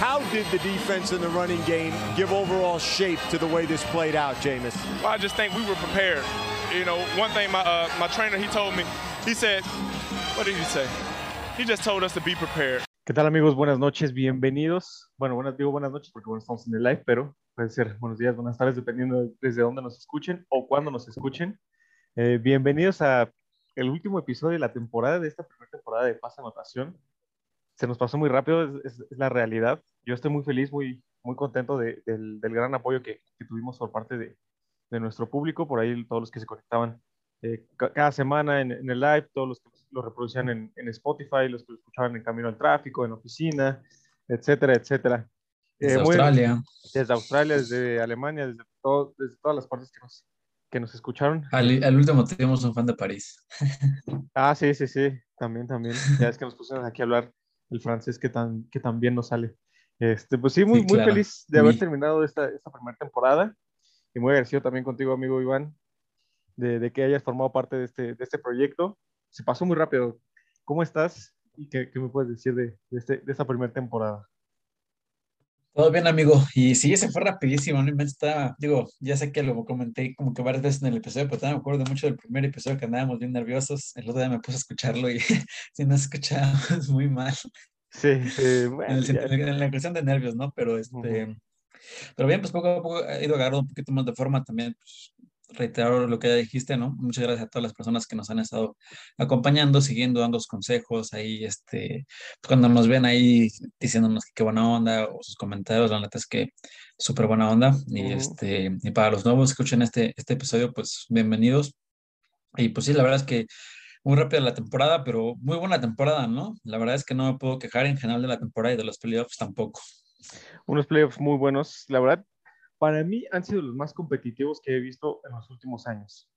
How did the defense and the running game give overall shape to the way this played out, Jameis? Well, I just think we were prepared. You know, one thing my uh, my trainer he told me, he said, what did he say? He just told us to be prepared. ¿Qué tal amigos? Buenas noches, bienvenidos. Bueno, buenas, digo buenas noches porque bueno, estamos en el live, pero puede ser buenos días, buenas tardes, dependiendo de, desde dónde nos escuchen o cuándo nos escuchen. Eh, bienvenidos a el último episodio de la temporada, de esta primera temporada de Pasa Anotación. Se nos pasó muy rápido, es, es, es la realidad. Yo estoy muy feliz, muy, muy contento de, del, del, gran apoyo que, que tuvimos por parte de, de, nuestro público, por ahí todos los que se conectaban eh, cada semana en, en, el live, todos los que lo reproducían en, en, Spotify, los que lo escuchaban en camino al tráfico, en oficina, etcétera, etcétera. Desde eh, Australia. Muy, desde Australia, desde Alemania, desde, todo, desde todas las partes que nos, que nos escucharon. Al, al, último tuvimos un fan de París. ah, sí, sí, sí, también, también. Ya es que nos pusieron aquí a hablar el francés que tan, que tan bien nos sale. Este, pues sí, muy, sí, claro. muy feliz de haber sí. terminado esta, esta primera temporada y muy agradecido también contigo, amigo Iván, de, de, que hayas formado parte de este, de este proyecto. Se pasó muy rápido. ¿Cómo estás? ¿Y qué, qué me puedes decir de, de, este, de esta primera temporada? Todo bien, amigo. Y sí, se fue rapidísimo. No está, digo, ya sé que lo comenté como que varias veces en el episodio, pero también me acuerdo mucho del primer episodio que andábamos bien nerviosos. El otro día me puse a escucharlo y si no escuchábamos muy mal. Sí, eh, bueno, en, el, en, la cuestión de nervios, ¿no? Pero este, uh -huh. pero bien, pues poco a poco he ido agarrando un poquito más de forma también, pues, reiterar lo que ya dijiste, ¿no? Muchas gracias a todas las personas que nos han estado acompañando, siguiendo, dando consejos, ahí, este, cuando nos ven ahí diciéndonos que qué buena onda, o sus comentarios, la neta es que súper buena onda, y uh -huh. este, y para los nuevos que escuchen este, este episodio, pues bienvenidos, y pues sí, la verdad es que muy rápida la temporada, pero muy buena temporada, ¿no? La verdad es que no me puedo quejar en general de la temporada y de los playoffs tampoco. Unos playoffs muy buenos, la verdad, para mí han sido los más competitivos que he visto en los últimos años.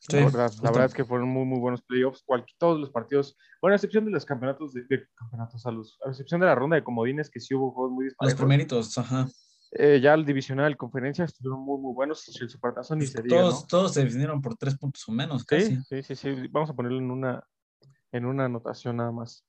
Sí, la, verdad, la verdad, es que fueron muy, muy buenos playoffs. Cual, todos los partidos, bueno, a excepción de los campeonatos, de, de campeonatos a, los, a excepción de la ronda de comodines, que sí hubo juegos muy disparejos. Los primeritos, ajá. Eh, ya el divisional, conferencia, estuvieron muy, muy buenos. El supertazón ni se diga, todos, ¿no? todos se definieron por tres puntos o menos, casi. Sí, sí, sí, sí. Vamos a ponerlo en una, en una anotación nada más.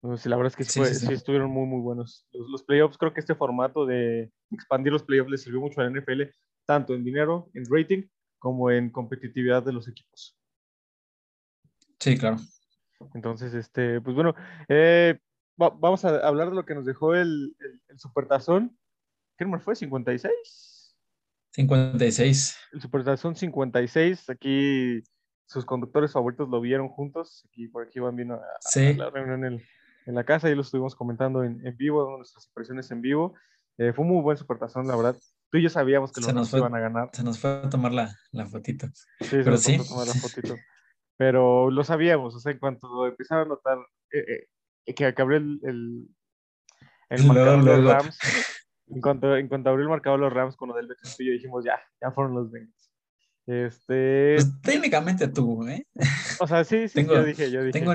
Pues, la verdad es que sí, fue, sí, sí, estuvieron muy, muy buenos. Los, los, playoffs, creo que este formato de expandir los playoffs le sirvió mucho a la NFL, tanto en dinero, en rating, como en competitividad de los equipos. Sí, claro. Entonces, este, pues bueno, eh, va, vamos a hablar de lo que nos dejó el, el, el Supertazón. ¿Qué número fue? ¿56? 56. El Supertazón 56. Aquí sus conductores favoritos lo vieron juntos. Aquí por aquí van vino a, sí. a la reunión en, el, en, la casa y lo estuvimos comentando en, en vivo, nuestras impresiones en vivo. Eh, fue un muy buen supertazón, la verdad. Tú y yo sabíamos que se los nos fue, iban a ganar. Se nos fue a tomar la, la fotito. Sí, Pero se nos sí. fue a tomar la fotito. Pero lo sabíamos, o sea, en cuanto empezaron a notar eh, eh, que, abrió el, el, el marcador de los Rams, en cuanto, en cuanto abrió el marcador de los Rams con lo del Castillo, dijimos, ya, ya fueron los Bengals. Este... Pues, técnicamente tú, ¿eh? O sea, sí, sí, tengo, yo dije, yo dije. Tengo,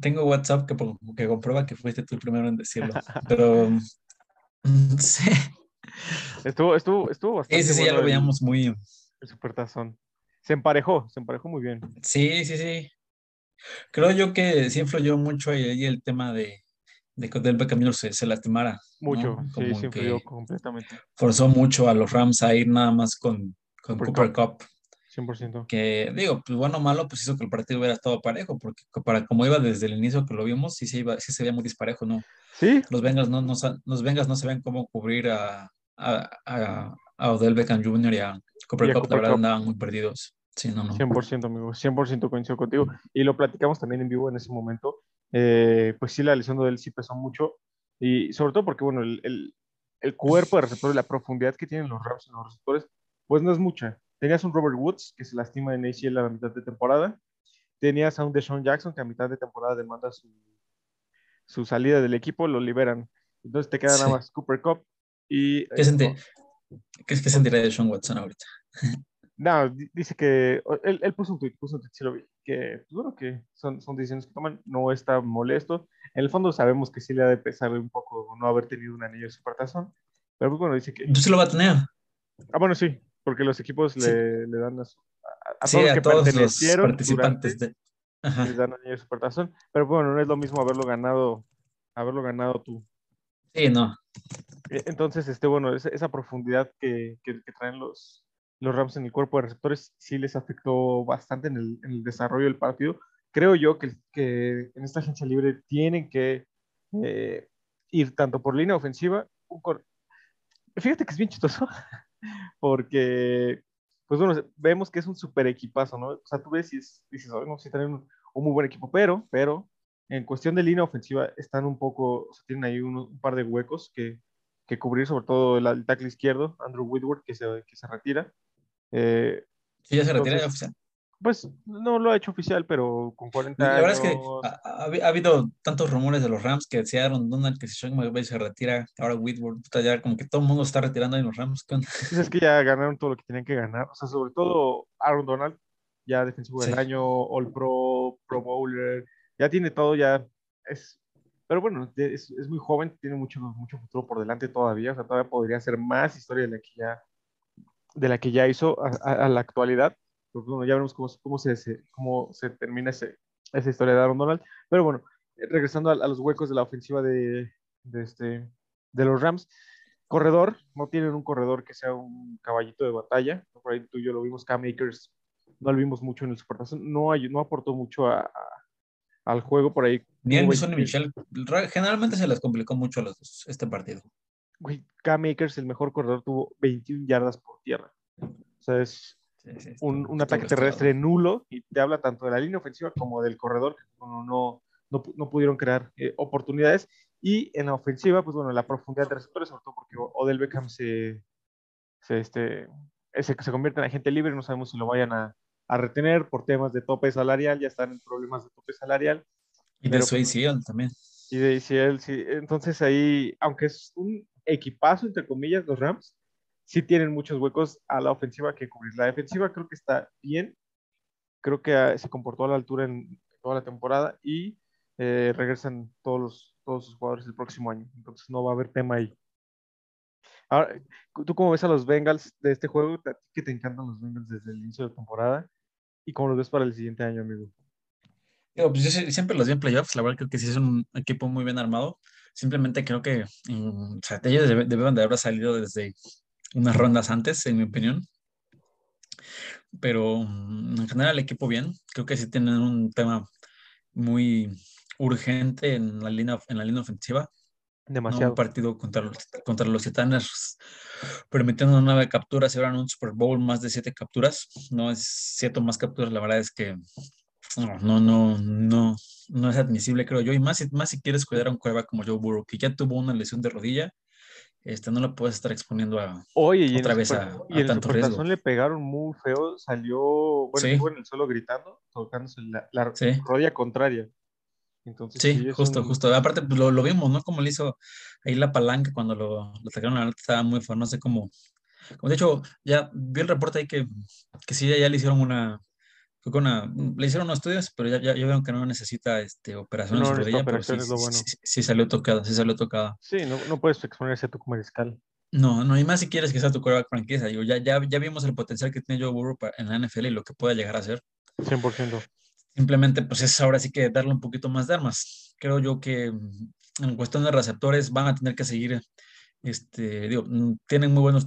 tengo WhatsApp que, que comprueba que fuiste tú el primero en decirlo, pero sí. Estuvo, estuvo, estuvo bastante Sí, sí, bueno ya lo veíamos el, muy... El supertazón. Se emparejó, se emparejó muy bien. Sí, sí, sí. Creo yo que sí influyó mucho ahí el tema de, de que Del Beckham se, se lastimara. Mucho, ¿no? sí, sí influyó completamente. Forzó mucho a los Rams a ir nada más con, con Cooper, Cooper Cup. 100%. Que digo, pues bueno o malo, pues hizo que el partido hubiera estado parejo, porque para como iba desde el inicio que lo vimos, sí se, iba, sí se veía muy disparejo, ¿no? Sí. Los Bengals no, no, los Bengals no saben cómo cubrir a, a, a, a Odell Beckham Jr. y a Cooper Cup, la verdad andaban muy perdidos. Sí, no, no. 100%, amigo, 100% coincido contigo. Y lo platicamos también en vivo en ese momento. Eh, pues sí, la lesión de él sí pesó mucho. Y sobre todo porque, bueno, el, el, el cuerpo de receptores, la profundidad que tienen los Rams en los receptores, pues no es mucha. Tenías un Robert Woods que se lastima en ACL a la mitad de temporada. Tenías a un Deshaun Jackson que a mitad de temporada demanda su, su salida del equipo, lo liberan. Entonces te queda sí. nada más Cooper Cup y... ¿Qué, senti ¿Qué, qué sentirá de Sean Watson ahorita? No, dice que él, él, puso un tweet, puso un tweet, sí lo vi, que pues bueno, que son, son decisiones que toman, no está molesto. En el fondo sabemos que sí le ha de pesar un poco no haber tenido un anillo de supertazón, pero pues bueno, dice que... Entonces lo va a tener. Ah, bueno, sí, porque los equipos le, le, dan a, a, a todos, a que todos los participantes durante, de... Ajá. les dan anillo de supertazón, pero bueno, no es lo mismo haberlo ganado, haberlo ganado tú Sí, no. E, entonces, este, bueno, esa, esa profundidad que, que, que, traen los, los Rams en el cuerpo de receptores sí les afectó bastante en el, en el desarrollo del partido. Creo yo que, que en esta agencia libre tienen que eh, ir tanto por línea ofensiva. Fíjate que es bien chistoso, porque, pues bueno, vemos que es un super equipazo, ¿no? O sea, tú ves y dices, oh, no, sí tienen un, un, muy buen equipo, pero, pero, en cuestión de línea ofensiva están un poco, o sea, tienen ahí un, un, par de huecos que, que cubrir, sobre todo el, el tackle izquierdo, Andrew Whitworth, que se, que se retira. Eh, sí, ya se retira ya oficial. Pues no lo ha hecho oficial, pero con 40 La años. verdad es que ha, ha, ha, habido tantos rumores de los Rams que decía Aaron Donald que si Sean McVay se retira, ahora Whitworth, ya como que todo el mundo está retirando en los Rams. Pues es que ya ganaron todo lo que tenían que ganar. O sea, sobre todo Aaron Donald, ya defensivo sí. del año, All Pro, Pro Bowler, ya tiene todo, ya es. Pero bueno, es, es muy joven, tiene mucho, mucho futuro por delante todavía. O sea, todavía podría hacer más historia de la que ya, de la que ya hizo a, a, a la actualidad pues bueno, ya veremos cómo, cómo, se, cómo se termina ese, esa historia de Aaron Donald. Pero bueno, regresando a, a los huecos de la ofensiva de, de, este, de los Rams, corredor, no tienen un corredor que sea un caballito de batalla. Por ahí tú y yo lo vimos, Cam Akers, no lo vimos mucho en el Supertazón, no, no aportó mucho a, a, al juego por ahí. Ni el ni Michelle, generalmente se les complicó mucho a los dos este partido. Cam Akers, el mejor corredor, tuvo 21 yardas por tierra. O sea, es Sí, un, un ataque terrestre nulo y te habla tanto de la línea ofensiva como del corredor, que no, no, no, no pudieron crear eh, oportunidades. Y en la ofensiva, pues bueno, la profundidad de receptores, sobre todo porque Odell Beckham se, se, este, se, se convierte en agente libre, no sabemos si lo vayan a, a, retener por temas de tope salarial, ya están en problemas de tope salarial. Y de su ACL también. Y de ACL, sí. Entonces ahí, aunque es un equipazo, entre comillas, los Rams, sí tienen muchos huecos a la ofensiva que cubrir. La defensiva creo que está bien, creo que ah, se comportó a la altura en toda la temporada y eh, regresan todos los, todos sus jugadores el próximo año, entonces no va a haber tema ahí. Ahora, ¿tú cómo ves a los Bengals de este juego? ¿A ti que te encantan los Bengals desde el inicio de la temporada? ¿Y cómo los ves para el siguiente año, amigo? Yo, pues yo siempre los vi en playoffs, la verdad creo que sí es un equipo muy bien armado. Simplemente creo que um, o sea, ellos deben de haber salido desde unas rondas antes, en mi opinión. Pero mm, en general el equipo bien. Creo que sí tienen un tema muy urgente en la línea, en la línea ofensiva. Demasiado. ¿no? Un partido contra los, contra los Titanes, permitiendo nueve capturas en un Super Bowl más de siete capturas. No es siete más capturas, la verdad es que no, no, no, no, no es admisible, creo yo. Y más, más si quieres cuidar a un cueva como Joe Burrow, que ya tuvo una lesión de rodilla este, no lo puedes estar exponiendo a Oye, otra vez a, y a tanto riesgo. le pegaron muy feo, salió, bueno, Sí. estuvo en el suelo gritando, tocándose la, la Sí. rodilla contraria. Entonces, Sí, justo, un- justo. Aparte, pues, lo, lo vimos, ¿no? Como le hizo ahí la palanca cuando lo, lo la neta estaba muy feo, no sé cómo. Como de hecho, ya vi el reporte ahí que, que sí, ya, ya le hicieron una, una, le hicieron unos estudios, pero ya, ya, ya vieron que no necesita este, operación en No necesita rodilla, pero sí, sí, bueno. sí, sí salió tocada, sí salió tocada. Sí, no, no puedes exponerse a tu mariscal. No, no, y más si quieres que sea tu quarterback franquicia. Digo, ya, ya, ya vimos el potencial que tiene Joe Burrow en la NFL y lo que pueda llegar a ser. 100%. Simplemente, pues es ahora sí que darle un poquito más de armas. Creo yo que mm, en cuestión de receptores van a tener que seguir, este, digo, mm, tienen muy buenos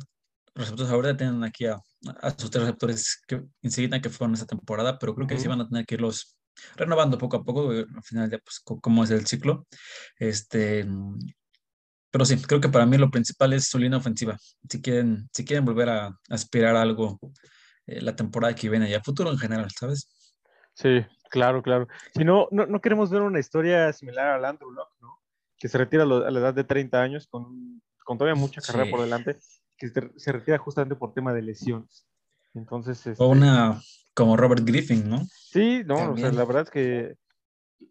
receptores ahora, tienen aquí a, a sus tres receptores que insignia que fueron esta temporada, pero creo que sí Ujú. van a tener que irlos renovando poco a poco, eh, al final ya pues cómo es el ciclo. Este, pero sí, creo que para mí lo principal es su línea ofensiva. Si quieren, si quieren volver a aspirar a algo eh, la temporada que viene y a futuro en general, ¿sabes? Sí, claro, claro. Si no, no, no queremos ver una historia similar al Andrew Locke, ¿no? Que se retira a, a la edad de 30 años con, con todavía mucha carrera Sí. por delante, que se, retira justamente por tema de lesiones. Entonces, este, O una como Robert Griffin, ¿no? sí, no, o sea, También. la verdad es que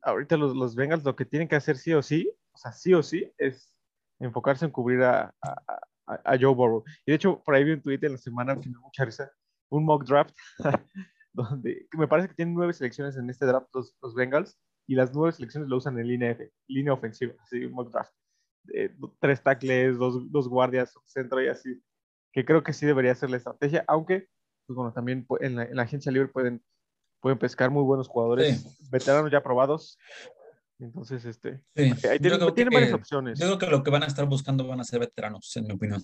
ahorita los, los Bengals lo que tienen que hacer sí o sí, o sea, sí o sí, es enfocarse en cubrir a, a, a- Joe Burrow. Y de hecho, por ahí vi un tweet en la semana que me dio mucha risa, un mock draft, donde que me parece que tienen nueve selecciones en este draft los, los Bengals, y las nueve selecciones lo usan en línea, F- línea ofensiva, así, un mock draft. Eh, tres tackles, dos, dos guardias, un centro y así, que creo que sí debería ser la estrategia, aunque, pues bueno, también en la, en la agencia libre pueden, pueden pescar muy buenos jugadores, veteranos ya probados, Entonces, este, Sí, ahí tienen, tienen que- varias opciones. Yo creo que lo que van a estar buscando van a ser veteranos, en mi opinión.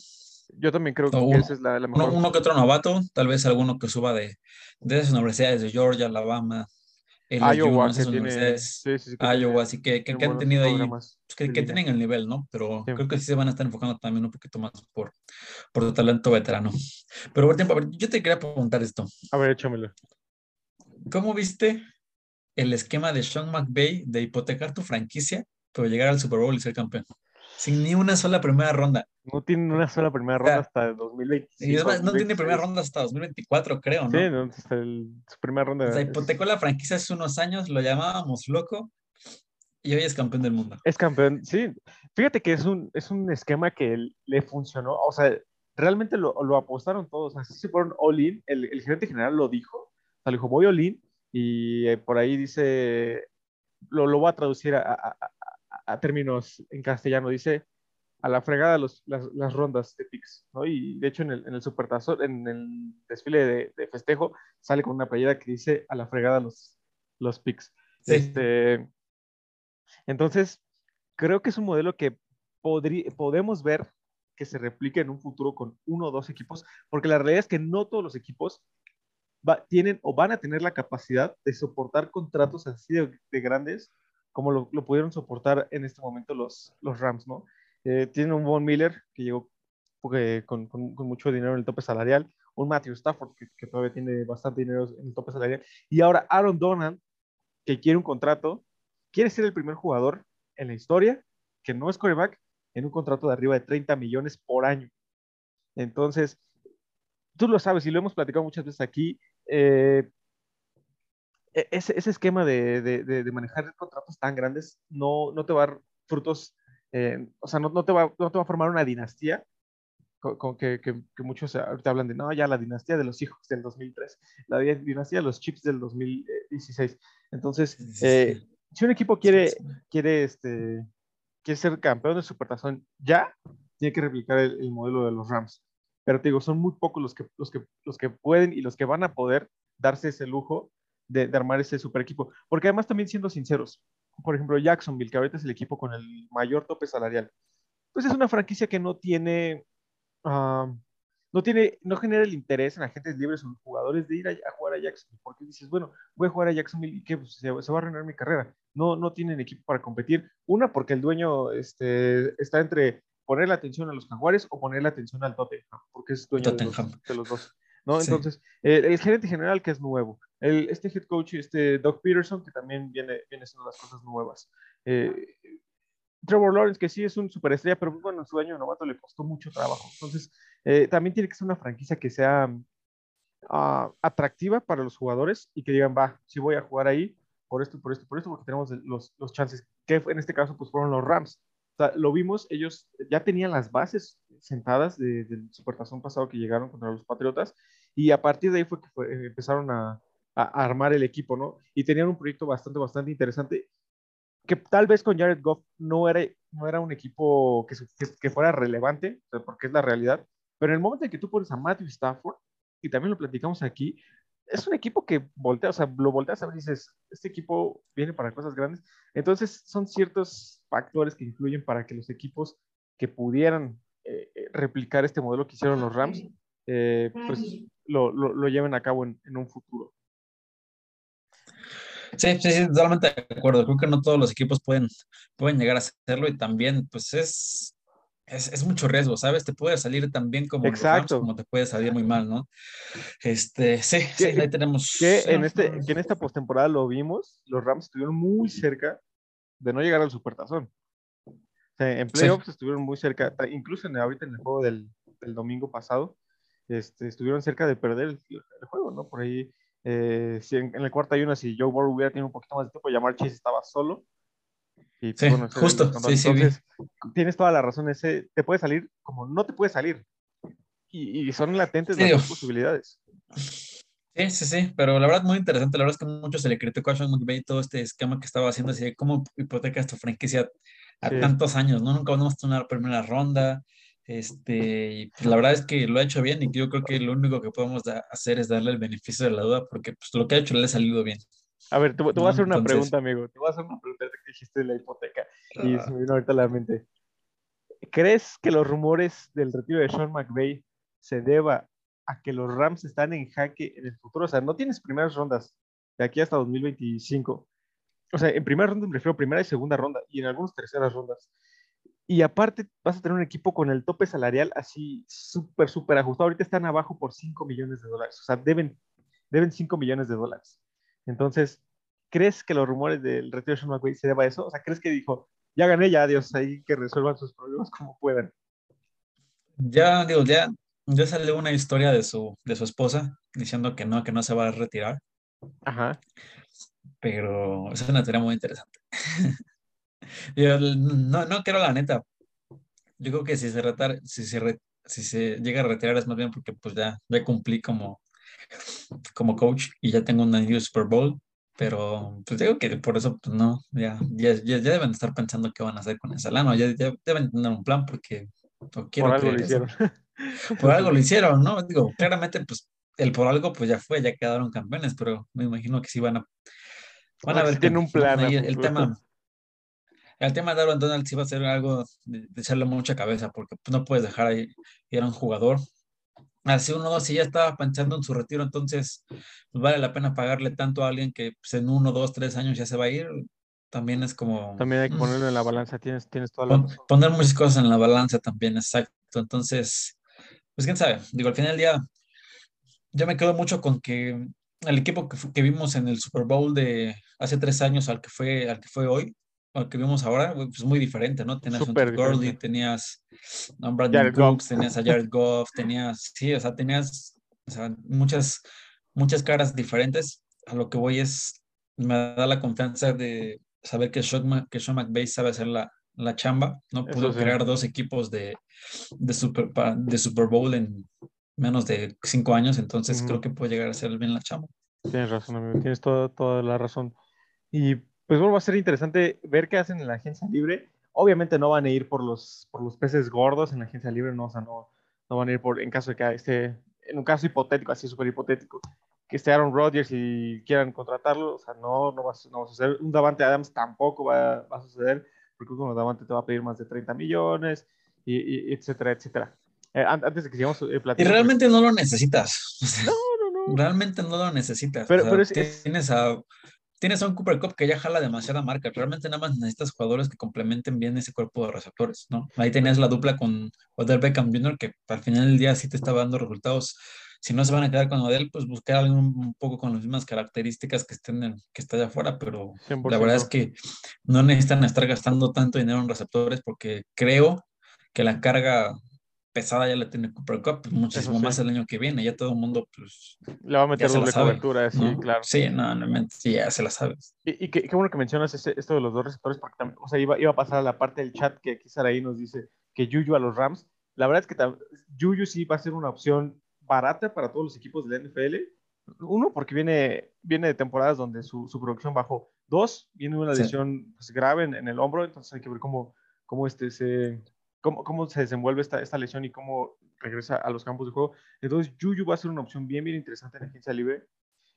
Yo también creo que uno- esa es la, la Uno, mejor. uno que otro novato, tal vez alguno que suba de, de esas universidades de Georgia, Alabama, LSU, Iowa, que tiene, sí, sí, sí, que Iowa, así que, que, que han tenido ahí, pues, que, que tienen el nivel, ¿no? Pero Sí. creo que sí se van a estar enfocando también un poquito más por, por tu talento veterano. Pero por tiempo, a ver, yo te quería preguntar esto. A ver, échamelo. ¿Cómo viste el esquema de Sean McVay de hipotecar tu franquicia, pero llegar al Super Bowl y ser campeón? Sin ni una sola primera ronda. No tiene una sola primera O sea, ronda hasta el 2025. Y es más, no tiene 2026. primera ronda hasta 2024, creo, ¿no? Sí, no, hasta el, su primera ronda. O sea, hipotecó la franquicia hace unos años, lo llamábamos loco y hoy es campeón del mundo. Es campeón, sí. Fíjate que es un, es un esquema que le funcionó. O sea, realmente lo, lo apostaron todos. Así se fueron all-in. El, el gerente general lo dijo. O sea, le dijo, voy all-in. Y eh, por ahí dice, lo, lo voy a traducir a, a- a- términos en castellano. Dice, a la fregada los, las, las rondas de picks. ¿no? Y de hecho, en el, en el supertazón, en el desfile de, de festejo, sale con una playera que dice, a la fregada los, los picks. Sí. Este, entonces, creo que es un modelo que podrí- podemos ver que se replique en un futuro con uno o dos equipos, porque la realidad es que no todos los equipos va- tienen o van a tener la capacidad de soportar contratos así de, de grandes como lo, pudieron soportar en este momento los, los Rams, ¿no? Eh, tienen un Von Miller que llegó eh, con, con- mucho dinero en el tope salarial, un Matthew Stafford que, que todavía tiene bastante dinero en el tope salarial, y ahora Aaron Donald que quiere un contrato, quiere ser el primer jugador en la historia que no es coreback en un contrato de arriba de 30 millones por año. Entonces, tú lo sabes y lo hemos platicado muchas veces aquí, eh, ese, ese esquema de, de- de- de manejar contratos tan grandes no, no te va a dar frutos, eh, o sea, no, no te va, no te va a formar una dinastía con, con que, que- que muchos ahorita hablan de, no, ya la dinastía de los hijos del 2003, la di- dinastía de los chips del 2016. Entonces, Sí, sí, eh, si un equipo quiere, quiere, este, quiere ser campeón de Supertazón ya, tiene que replicar el, el modelo de los Rams. Pero te digo, son muy pocos los que, los, que, los que pueden y los que van a poder darse ese lujo de, de armar ese super equipo. Porque además, también siendo sinceros, por ejemplo, Jacksonville, que ahorita es el equipo con el mayor tope salarial, pues es una franquicia que no tiene, ah, no tiene, no genera el interés en agentes libres o en jugadores de ir a, a jugar a Jacksonville. Porque dices, bueno, voy a jugar a Jacksonville y que pues, se, se va a arruinar mi carrera. No, no tienen equipo para competir. Una, porque el dueño este, está entre poner la atención a los jaguares o poner la atención al Tottenham, porque es dueño de los, Tottenham. de los dos. ¿no? Sí. Entonces, eh, el gerente general que es nuevo, el, este head coach, este Doug Peterson, que también viene, viene haciendo las cosas nuevas. Eh, Trevor Lawrence, que sí es un superestrella, pero bueno, en su año novato le costó mucho trabajo. Entonces, eh, también tiene que ser una franquicia que sea ah, atractiva para los jugadores y que digan, va, sí voy a jugar ahí por esto, por esto, por esto, porque tenemos los, los chances, que en este caso pues fueron los Rams. O sea, lo vimos, ellos ya tenían las bases sentadas de- del supertazón pasado que llegaron contra los Patriotas y a partir de ahí fue que fue- empezaron a, a- a armar el equipo, ¿no? Y tenían un proyecto bastante, bastante interesante que tal vez con Jared Goff no era, no era un equipo que, que- que fuera relevante, porque es la realidad, pero en el momento en que tú pones a Matthew Stafford, y también lo platicamos aquí, es un equipo que voltea, o sea, lo volteas a ver y dices, este equipo viene para cosas grandes. Entonces, son ciertos factores que influyen para que los equipos que pudieran eh, eh, replicar este modelo que hicieron los Rams, eh, pues lo, lo- lo lleven a cabo en, en un futuro. Sí, sí, sí, totalmente de acuerdo. Creo que no todos los equipos pueden, pueden llegar a hacerlo y también, pues es, es, es mucho riesgo, ¿sabes? Te puede salir tan bien como los Rams, Exacto. como te puede salir muy mal, ¿no? Este, sí, sí, ahí tenemos. Que en, este, que en esta postemporada lo vimos, los Rams estuvieron muy cerca de no llegar al supertazón. O sea, en Sí. playoffs estuvieron muy cerca, incluso en, ahorita en el juego del, del domingo pasado, este, estuvieron cerca de perder el, el juego, ¿no? Por ahí, eh, si en, en el cuarto hay una, si Joe Burrow hubiera tenido un poquito más de tiempo, Jamar Chase estaba solo. Y, pues, Sí, el justo, sí, sí. Entonces, tienes toda la razón, ese te puede salir como no te puede salir. Y, y son latentes las dos posibilidades. Sí, sí, sí, pero la verdad muy interesante. La verdad es que mucho se le criticó a Sean McVay todo este esquema que estaba haciendo, así de cómo hipotecas tu franquicia a Sí. tantos años, ¿no? Nunca vamos a tener una primera ronda. Este, y pues, la verdad es que lo ha hecho bien y yo creo que lo único que podemos hacer es darle el beneficio de la duda porque pues, lo que ha hecho le ha salido bien. A ver, te, voy a hacer una pregunta, amigo. Te voy a hacer una pregunta que dijiste de la hipoteca. Y se me vino ahorita a la mente. ¿Crees que los rumores del retiro de Sean McVay se deba a que los Rams están en jaque en el futuro? O sea, no tienes primeras rondas de aquí hasta 2025. O sea, en primera ronda me refiero a primera y segunda ronda, y en algunas terceras rondas. Y aparte vas a tener un equipo con el tope salarial así súper, súper ajustado. Ahorita están abajo por 5 millones de dólares. O sea, deben, deben 5 millones de dólares. Entonces, ¿crees que los rumores del retiro de Sean McVay se deba a eso? O sea, ¿crees que dijo, ya gané, ya, Dios, ahí que resuelvan sus problemas como puedan? Ya, digo, ya, ya salió una historia de su, de su esposa diciendo que no, que no se va a retirar. Ajá. Pero es una teoría muy interesante. Yo no, no quiero la neta. Yo creo que si se, retar, si se, si se llega a retirar es más bien porque pues ya, ya cumplí como, como coach y ya tengo un new Super Bowl. Pero pues digo que por eso pues no, ya, ya, ya, deben estar pensando qué van a hacer con esa lana. Ya, ya deben tener un plan porque quiero por algo lo hicieron. Por algo lo hicieron, ¿no? Digo, claramente pues el por algo pues ya fue, ya quedaron campeones, pero me imagino que sí van a van a ver tiene un plan. el, tema el tema de Aaron Donald sí va a ser algo de, echarle mucha cabeza, porque no puedes dejar ahí ir a un jugador. Así uno, dos, si ya estaba pensando en su retiro, entonces pues, vale la pena pagarle tanto a alguien que pues, en uno, dos, tres años ya se va a ir. También es como. También hay que mm. ponerlo en la balanza, tienes, tienes toda la. poner muchas cosas en la balanza también, exacto. Entonces, pues quién sabe. Digo, al final del día, yo me quedo mucho con que el equipo que, que, vimos en el Super Bowl de hace tres años al que fue, al que fue hoy, al que vimos ahora, pues muy diferente, ¿no? Tenías a Gurley, tenías a Brandon Brooks, tenías a Jared Goff, tenías, sí, o sea, tenías o sea, muchas, muchas caras diferentes. A lo que voy es, me da la confianza de saber que Sean, que Sean McVay sabe hacer la, la chamba, ¿no? Pudo crear dos equipos de, de, super, de Super Bowl en menos de cinco años, entonces creo que puede llegar a hacer bien la chamba. Tienes razón, amigo, tienes toda, toda la razón. Y pues bueno, va a ser interesante ver qué hacen en la agencia libre. Obviamente no van a ir por los, por los peces gordos en la agencia libre, no, o sea, no, no van a ir por, en caso de que esté, en un caso hipotético, así súper hipotético, que esté Aaron Rodgers y quieran contratarlo, o sea, no, no va, no a suceder. Un Davante Adams tampoco va, va, a suceder, porque un Davante te va a pedir más de 30 millones, y, etcétera, etcétera. Eh, antes de que sigamos eh, Y realmente no lo necesitas. No, no, no. Realmente no lo necesitas. Pero, pero tienes a tienes a un Cooper Cup que ya jala demasiada marca. Realmente nada más necesitas jugadores que complementen bien ese cuerpo de receptores, ¿no? Ahí tenías la dupla con Odell Beckham Jr., que al final del día sí te estaba dando resultados. Si no se van a quedar con Odell, pues buscar algo un poco con las mismas características que estén en, que está allá afuera, pero la verdad es que no necesitan estar gastando tanto dinero en receptores porque creo que la carga pesada ya la tiene Cooper Cup, pues, muchísimo más el año que viene, ya todo el mundo pues le va a meter doble cobertura, sí, claro. Sí, no, no, sí, ya se la sabe. Y, y qué, qué, bueno que mencionas esto de los dos receptores, porque también, o sea, iba, iba a pasar a la parte del chat que aquí ahí nos dice que Juju a los Rams, la verdad es que Juju sí va a ser una opción barata para todos los equipos de la NFL. Uno, porque viene, viene de temporadas donde su, su producción bajó. Dos, viene una lesión pues, grave en, en, el hombro, entonces hay que ver cómo, cómo este se, cómo, cómo se desenvuelve esta, esta lesión y cómo regresa a los campos de juego. Entonces, Juju va a ser una opción bien, bien interesante en la agencia libre.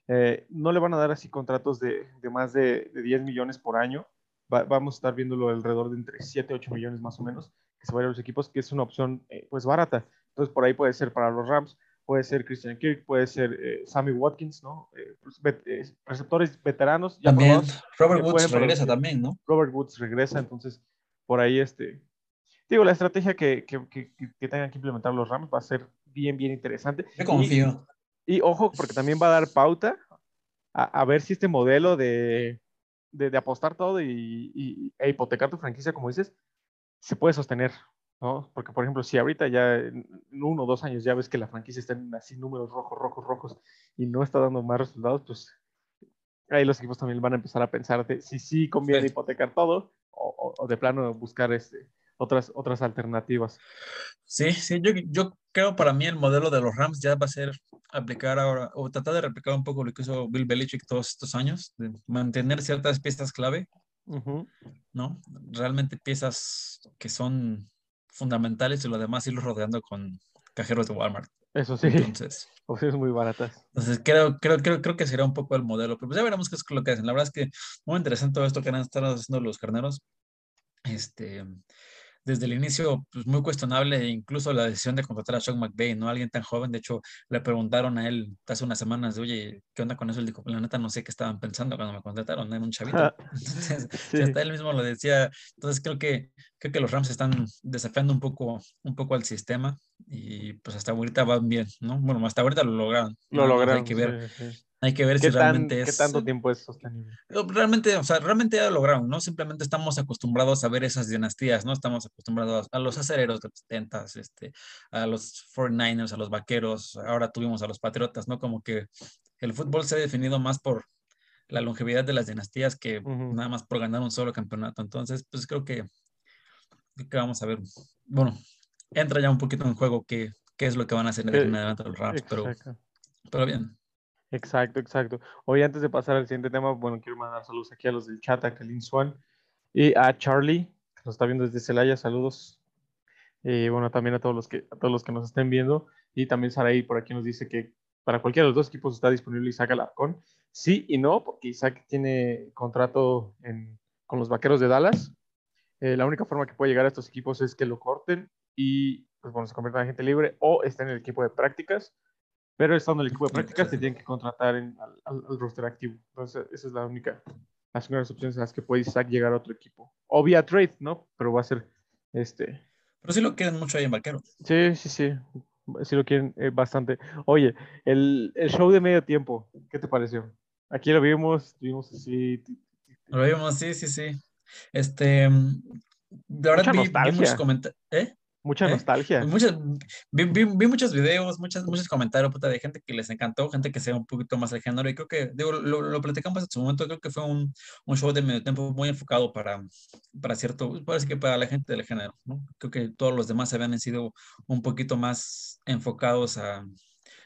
Eh, no le van a dar así contratos de, de más de, de, 10 millones por año. vamos a estar viéndolo alrededor de entre 7 8 millones más o menos, que se vayan a los equipos, que es una opción eh, pues barata. Entonces, por ahí puede ser para los Rams, puede ser Christian Kirk, puede ser eh, Sammy Watkins, ¿no? Pues, receptores veteranos. también, Robert Woods regresa también, ¿no? Robert Woods regresa, entonces por ahí este, digo, la estrategia que, que, que, tengan que implementar los Rams va a ser bien, bien interesante. Yo confío. Y, ojo, porque también va a dar pauta a, a ver si este modelo de, de, de apostar todo y, y, e hipotecar tu franquicia, como dices, se puede sostener. ¿no? Porque, por ejemplo, si ahorita ya en uno o dos años ya ves que la franquicia está en así números rojos, rojos, rojos y no está dando más resultados, pues ahí los equipos también van a empezar a pensar de si sí conviene hipotecar todo o, o, de plano buscar este, otras, otras alternativas. Sí, sí, yo, yo creo para mí el modelo de los Rams ya va a ser aplicar ahora, o tratar de replicar un poco lo que hizo Bill Belichick todos estos años, de mantener ciertas piezas clave, ¿no? Realmente piezas que son fundamentales y lo demás irlo rodeando con, cajeros de Walmart. Eso sí, Entonces, opciones muy baratas. entonces creo, creo, creo, creo que será un poco el modelo, pero pues ya veremos qué es lo que hacen. La verdad es que muy interesante todo esto que han estado haciendo los carneros. Este, desde el inicio, pues muy cuestionable, e incluso la decisión de contratar a Sean McVay, ¿no? Alguien tan joven, de hecho, le preguntaron a él hace unas semanas oye, ¿qué onda con eso? Él dijo, la neta no sé qué estaban pensando cuando me contrataron, era un chavito. Entonces, Sí. hasta él mismo lo decía. Entonces creo que, creo que los Rams están desafiando un poco, un poco al sistema y pues hasta ahorita van bien, ¿no? Bueno, hasta ahorita lo lograron. Lo lograron. Hay que ver, sí, sí. Hay que ver si ¿Qué, tan- realmente qué es... tanto tiempo es sostenible? Realmente, o sea, realmente ya lo lograron, ¿no? Simplemente estamos acostumbrados a ver esas dinastías, ¿no? Estamos acostumbrados a los acereros de los 70, este, a los 49ers, a los vaqueros, ahora tuvimos a los patriotas, ¿no? Como que el fútbol se ha definido más por la longevidad de las dinastías que Ujú. nada más por ganar un solo campeonato. Entonces, pues creo que, que vamos a ver. Bueno, entra ya un poquito en juego qué, qué es lo que van a hacer Eh, en adelante los Rams, pero, pero bien. Exacto, exacto. Hoy antes de pasar al siguiente tema, bueno, quiero mandar saludos aquí a los del chat, a Kalin Swan y a Charlie, que nos está viendo desde Celaya, saludos. Y bueno, también a todos los que, a todos los que nos estén viendo. Y también Saraí por aquí nos dice que para cualquiera de los dos equipos está disponible Isaac Alarcón. Sí y no, porque Isaac tiene contrato con los vaqueros de Dallas. Eh, la única forma que puede llegar a estos equipos es que lo corten y pues bueno, se convierta en agente libre o esté en el equipo de prácticas. Pero estando en el equipo de prácticas, te tienen que contratar en- al, roster activo. Entonces, esa es la única, las únicas opciones en las que puede Isaac llegar a otro equipo. O vía trade, ¿no? Pero va a ser, este, Pero sí lo quieren mucho ahí en Vaquero. sí, sí, sí, sí lo quieren eh, bastante. Oye, el, el show de medio tiempo, ¿qué te pareció? Aquí lo vimos, tuvimos así, Lo vimos, sí, sí, sí. Este, mm, la verdad vi, vi muchos comentarios, ¿eh? Mucha ¿Eh? nostalgia. Muchas, vi, vi- vi muchos videos, muchas, muchos comentarios puta, de gente que les encantó, gente que sea un poquito más al género, y creo que, digo, lo, lo platicamos en su momento, creo que fue un, un show de medio tiempo muy enfocado para, para cierto, parece que para la gente del género, ¿no? Creo que todos los demás habían sido un poquito más enfocados a,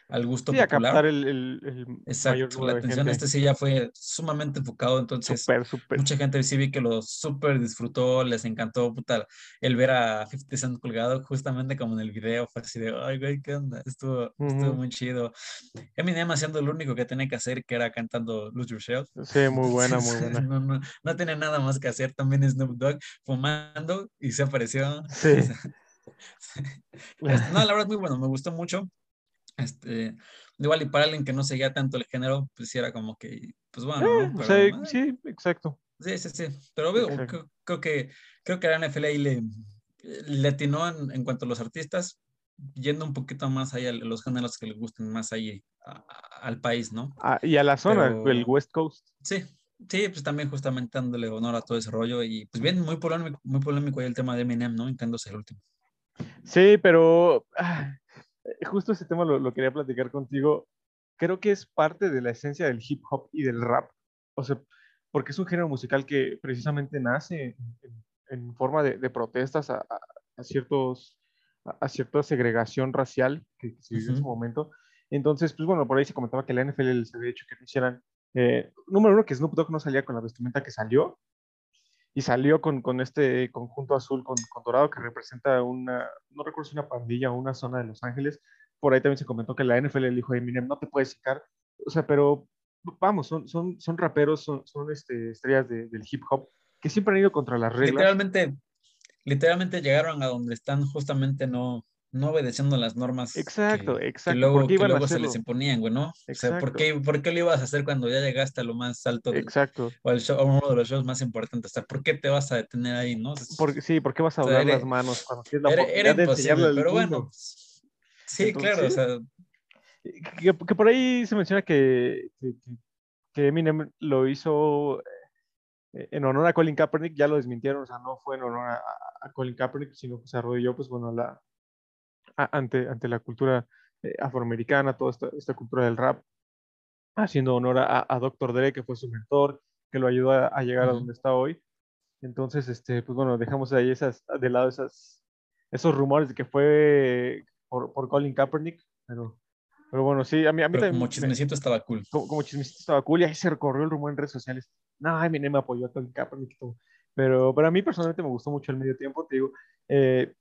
al gusto Sí, a popular. captar el, el, el mayor Exacto, número la de atención gente. este sí ya fue sumamente enfocado, entonces Súper, súper. mucha gente sí vi que lo súper disfrutó, les encantó puta, el ver a 50 Cent colgado justamente como en el video, fue así de, ay güey, ¿qué onda? Estuvo, estuvo Ujú. muy chido. Eminem haciendo lo único que tenía que hacer, que era cantando Lose Yourself. Sí, muy buena, muy buena. No, no, no tiene nada más que hacer, también Snoop Dogg fumando y se apareció. Sí. No, la verdad es muy bueno, me gustó mucho. Este, igual y para alguien que no seguía tanto el género, pues era como que, pues bueno, Eh, ¿no? o Pero, sea, sí, exacto. Sí, sí, sí. Pero veo, creo, creo que, creo que la NFL ahí le, le atinó en, en cuanto a los artistas, yendo un poquito más ahí a los géneros que les gusten más ahí a- a- al país, ¿no? Ah, y a la zona, Pero- el West Coast. Sí, sí, pues también justamente dándole honor a todo ese rollo y pues bien, muy polémico, muy polémico ahí el tema de Eminem, ¿no? Intentándose el último. Sí, pero ah, justo ese tema lo, lo quería platicar contigo. Creo que es parte de la esencia del hip hop y del rap. O sea, porque es un género musical que precisamente nace en, en forma de, de protestas a, a- ciertos, a, cierta segregación racial que, que se vivió en su momento. Entonces, pues bueno, por ahí se comentaba que la NFL les había dicho que no hicieran. eh, número uno, que Snoop Dogg no salía con la vestimenta que salió, y salió con, con este conjunto azul con, con dorado que representa una, no recuerdo si una pandilla o una zona de Los Ángeles. Por ahí también se comentó que la NFL le dijo a Eminem, no te puedes sacar. O sea, pero vamos, son, son, son raperos, son, son este, estrellas de- del hip hop que siempre han ido contra las reglas. Literalmente, literalmente llegaron a donde están justamente no, no obedeciendo las normas Exacto, que, que exacto, luego, ¿por qué que a luego se les imponían, güey, ¿no? O sea, ¿por Exacto. qué, ¿por qué lo ibas a hacer cuando ya llegaste a lo más alto del- Exacto. o al show- a uno de los shows más importantes? O sea, ¿por qué te vas a detener ahí, no? Porque, sí, ¿por qué vas a O sea, doblar las manos cuando la Era, era imposible, pero bueno, sí, Entonces, claro, o sea, Que, que por ahí se menciona que, que, Eminem lo hizo eh, en honor a Colin Kaepernick, ya lo desmintieron, o sea, no fue en honor a, Colin Kaepernick, sino que se arrodilló, pues bueno, la, ante, ante la cultura eh, afroamericana, toda esta, esta cultura del rap, haciendo honor a, a Dr. Dre, que fue su mentor, que lo ayudó a, a llegar a Ujú. donde está hoy. Entonces, este, pues bueno, dejamos ahí esas, de lado esas, esos rumores de que fue por, por Colin Kaepernick, pero, pero bueno, sí, a mí, a mí pero también como me- chismecito estaba cool. como, como chismecito estaba cool y ahí se recorrió el rumor en redes sociales. No, Eminem me apoyó a Colin Kaepernick. Pero, pero a mí personalmente me gustó mucho el medio tiempo, te digo. eh,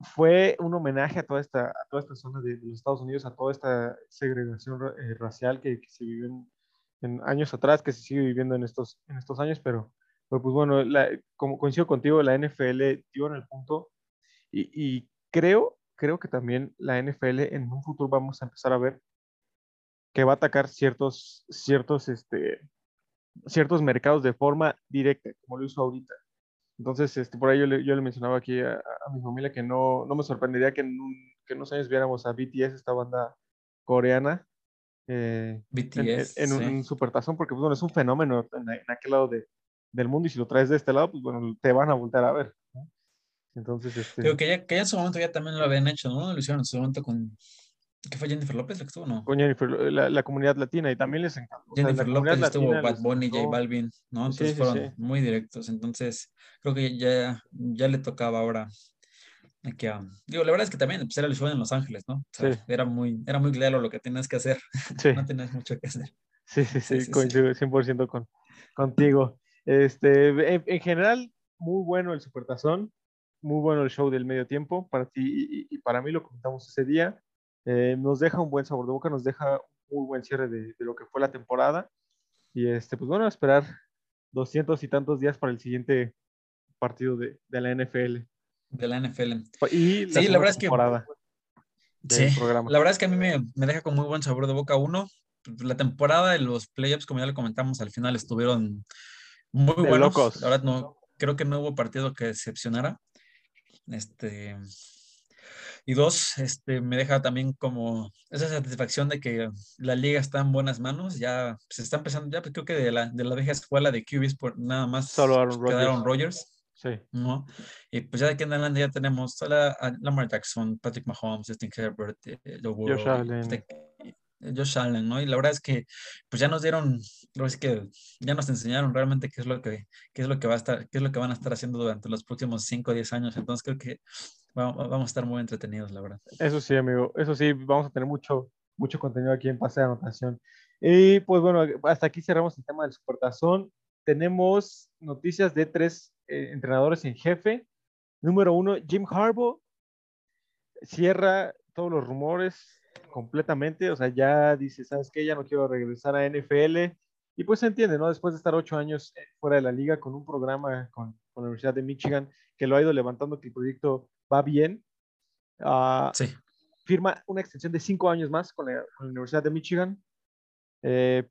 fue un homenaje a toda esta, a toda esta zona de, los Estados Unidos, a toda esta segregación eh, racial que, se vivió en, años atrás, que se sigue viviendo en estos, en estos años, pero, pues bueno, como coincido contigo, la NFL dio en el punto y, y creo, creo que también la NFL en un futuro vamos a empezar a ver que va a atacar ciertos, ciertos, este, ciertos mercados de forma directa, como lo hizo ahorita. Entonces, este, por ahí yo le, yo le mencionaba aquí a, mi familia que no, no me sorprendería que en, que unos años viéramos a BTS, esta banda coreana, eh, BTS, en, un, supertazón, porque pues, bueno, es un fenómeno en, aquel lado de, del mundo y si lo traes de este lado, pues bueno, te van a volver a ver. Entonces, este... Creo que ya, que ya en su momento ya también lo habían hecho, ¿no? Lo hicieron en su momento con, ¿Qué fue Jennifer López la que estuvo, no? Con Jennifer, la, comunidad latina y también les encantó. Jennifer López estuvo Bad Bunny, J Balvin, ¿no? Entonces fueron muy directos. Entonces, creo que ya, ya le tocaba ahora. Aquí a... Digo, la verdad es que también pues, era el show en Los Ángeles, ¿no? era, muy, era muy claro lo que tenías que hacer. no tenías mucho que hacer. Sí, sí, sí, coincido 100% con, contigo. Este, en, general, muy bueno el Supertazón, muy bueno el show del medio tiempo para ti y, y para mí lo comentamos ese día eh, nos deja un buen sabor de boca, nos deja un muy buen cierre de, lo que fue la temporada. Y este, pues bueno, a esperar doscientos y tantos días para el siguiente partido de, de la NFL. De la NFL. Y la sí, la verdad es que. Sí, programa. la verdad es que a mí me, me, deja con muy buen sabor de boca uno. La temporada de los playoffs, como ya le comentamos, al final estuvieron muy buenos. Locos. La verdad, no, creo que no hubo partido que decepcionara. Este, y dos, este, me deja también como esa satisfacción de que la liga está en buenas manos. Ya se está empezando, ya pues, creo que de la, de la vieja escuela de QBs por nada más Solo Aaron quedaron Rogers. Sí. ¿no? Y pues ya de aquí en adelante ya tenemos a Lamar Jackson, Patrick Mahomes, Justin Herbert, eh, Josh Allen. Este, Josh Allen, ¿no? Y la verdad es que pues ya nos dieron, es que ya nos enseñaron realmente qué es lo que, qué es lo que va a estar, qué es lo que van a estar haciendo durante los próximos 5 o 10 años. Entonces creo que vamos, a estar muy entretenidos, la verdad. Eso sí, amigo, eso sí, vamos a tener mucho, mucho contenido aquí en Pase de Anotación. Y pues bueno, hasta aquí cerramos el tema del Supertazón. Tenemos noticias de tres eh, entrenadores en jefe. Número uno, Jim Harbaugh cierra todos los rumores completamente, o sea, ya dice, ¿sabes qué? Ya no quiero regresar a NFL. Y pues se entiende, ¿no? Después de estar ocho años eh, fuera de la liga con un programa con, con la Universidad de Michigan que lo ha ido levantando, que el proyecto va bien. Uh, sí. Firma una extensión de cinco años más con la, con la Universidad de Michigan. Eh,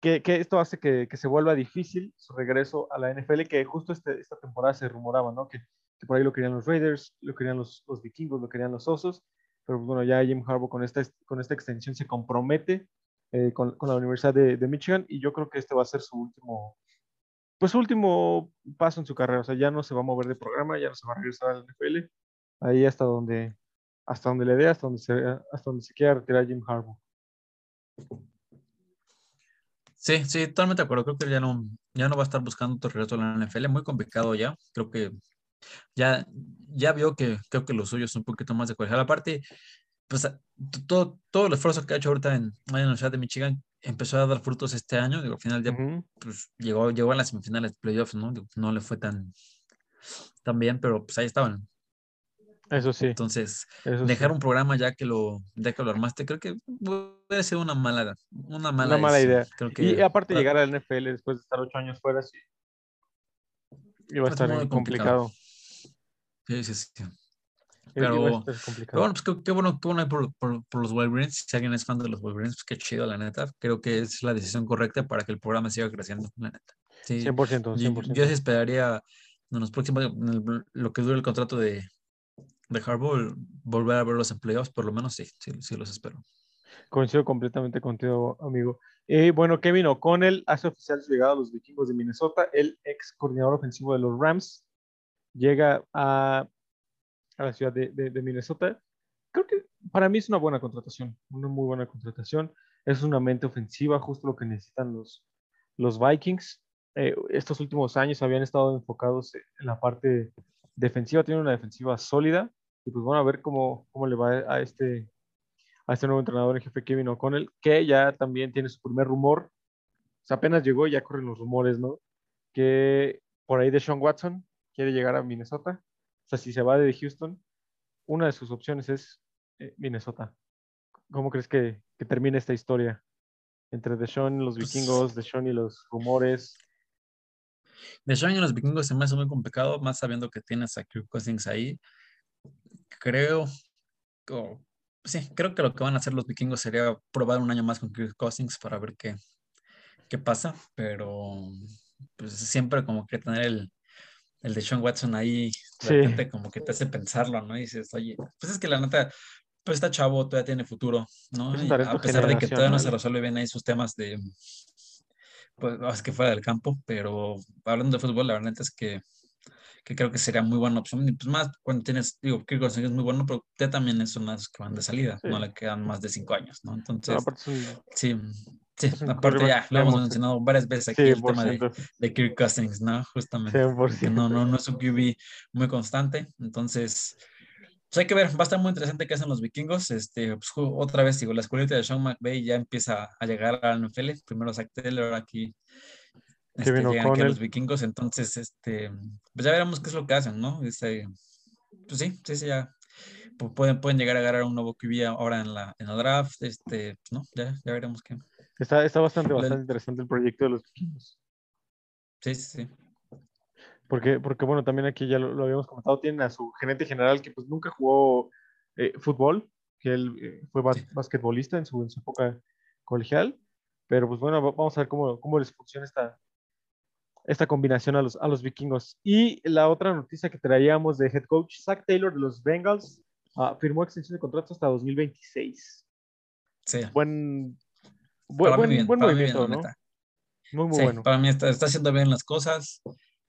que, que, esto hace que, que, se vuelva difícil su regreso a la NFL, que justo este, esta temporada se rumoraba, ¿no? Que, que, por ahí lo querían los Raiders, lo querían los, los vikingos, lo querían los Osos pero bueno, ya Jim Harbaugh con esta, con esta extensión se compromete eh, con, con, la Universidad de, de, Michigan y yo creo que este va a ser su último, pues último paso en su carrera, o sea, ya no se va a mover de programa, ya no se va a regresar al NFL, ahí hasta donde, hasta donde le dé, hasta donde se, hasta donde se quiera retirar Jim Harbaugh. Sí, sí, totalmente de acuerdo. Creo que ya no, ya no va a estar buscando otro regreso a la NFL. Muy complicado ya. Creo que ya, ya vio que creo que lo suyo es un poquito más de la Aparte, pues todo, todo el esfuerzo que ha hecho ahorita en, la Universidad de Michigan empezó a dar frutos este año. Digo, al final ya pues, llegó, llegó a las semifinales de playoffs, ¿no? no le fue tan, tan bien, pero pues ahí estaban. Eso sí. Entonces, dejar un programa ya que lo, ya que lo armaste, creo que puede ser una mala, una mala, una mala idea. y aparte llegar al NFL después de estar ocho años fuera, sí. Iba a estar muy complicado. Sí, sí, sí. Pero, bueno, pues qué, bueno, qué bueno por, por, por, los Wolverines. Si alguien es fan de los Wolverines, pues qué chido, la neta. Creo que es la decisión correcta para que el programa siga creciendo, la neta. Sí, 100%, 100%. Yo, sí esperaría en los próximos, lo que dure el contrato de, de Harbaugh, volver a verlos en playoffs, por lo menos sí, sí, sí los espero. Coincido completamente contigo, amigo. Eh, bueno, Kevin O'Connell hace oficial su llegada a los vikingos de Minnesota, el ex coordinador ofensivo de los Rams llega a, la ciudad de, Minnesota. Creo que para mí es una buena contratación, una muy buena contratación. Es una mente ofensiva, justo lo que necesitan los, los Vikings. Eh, estos últimos años habían estado enfocados en la parte defensiva, tienen una defensiva sólida. Y pues bueno, a ver cómo, cómo le va a este, a este nuevo entrenador en jefe Kevin O'Connell, que ya también tiene su primer rumor. apenas llegó ya corren los rumores, ¿no? Que por ahí de Sean Watson quiere llegar a Minnesota. O sea, si se va de Houston, una de sus opciones es eh, Minnesota. ¿Cómo crees que, que termine esta historia? Entre Deshaun y los Pues- vikingos, Deshaun y los rumores. De Sean y los vikingos se me hace muy complicado, más sabiendo que tienes a Kirk Cousins ahí. Creo, sí, creo que lo que van a hacer los vikingos sería probar un año más con Kirk Cousins para ver qué, qué pasa, pero pues siempre como que tener el, el de Sean Watson ahí, de Sí. repente como que te hace pensarlo, ¿no? Y dices, oye, pues es que la neta, pues está chavo, todavía tiene futuro, ¿no? Es Y a pesar de que todavía no se resuelve bien ahí sus temas de, pues es que fuera del campo, pero hablando de fútbol, la verdad es que, que creo que sería muy buena opción. Y pues más cuando tienes, digo, Cousins es muy bueno, pero ya también son las que van de salida, no Sí. le quedan más de cinco años, ¿no? No, Entonces, es un sí, sí, aparte ya lo hemos mencionado varias veces aquí el tema de, 100%. de Kirk Cousins, ¿no? Justamente, que 100%. no, no, no es un QB muy constante, entonces... Pues hay que ver, va a estar muy interesante qué hacen los vikingos. Este, pues, otra vez, digo, la escuelita de Sean McVay ya empieza a llegar al NFL. Primero Zach Taylor, aquí este, llegan aquí a los vikingos. Entonces, este, pues ya veremos qué es lo que hacen, ¿no? Este, pues sí, sí, sí, ya pu- pueden, pueden llegar a agarrar un nuevo QB ahora en la, en el draft. Este, pues, no, ya, ya veremos qué. Está, está bastante, La- bastante interesante el proyecto de los vikingos. Sí, sí, sí. Porque, porque bueno, también aquí ya lo, lo habíamos comentado, tienen a su gerente general que pues nunca jugó eh, fútbol, que él eh, fue bas- Sí. basquetbolista en su, en su época colegial, pero pues bueno, va- vamos a ver cómo, cómo les funciona esta, esta combinación a los, a los vikingos. Y la otra noticia que traíamos de head coach, Zach Taylor de los Bengals, ah, firmó extensión de contrato hasta 2026. Sí. Buen, buen, buen, bien, buen para mí bien, movimiento, la ¿no? Muy, muy Sí, bueno. para mí está, está haciendo bien las cosas.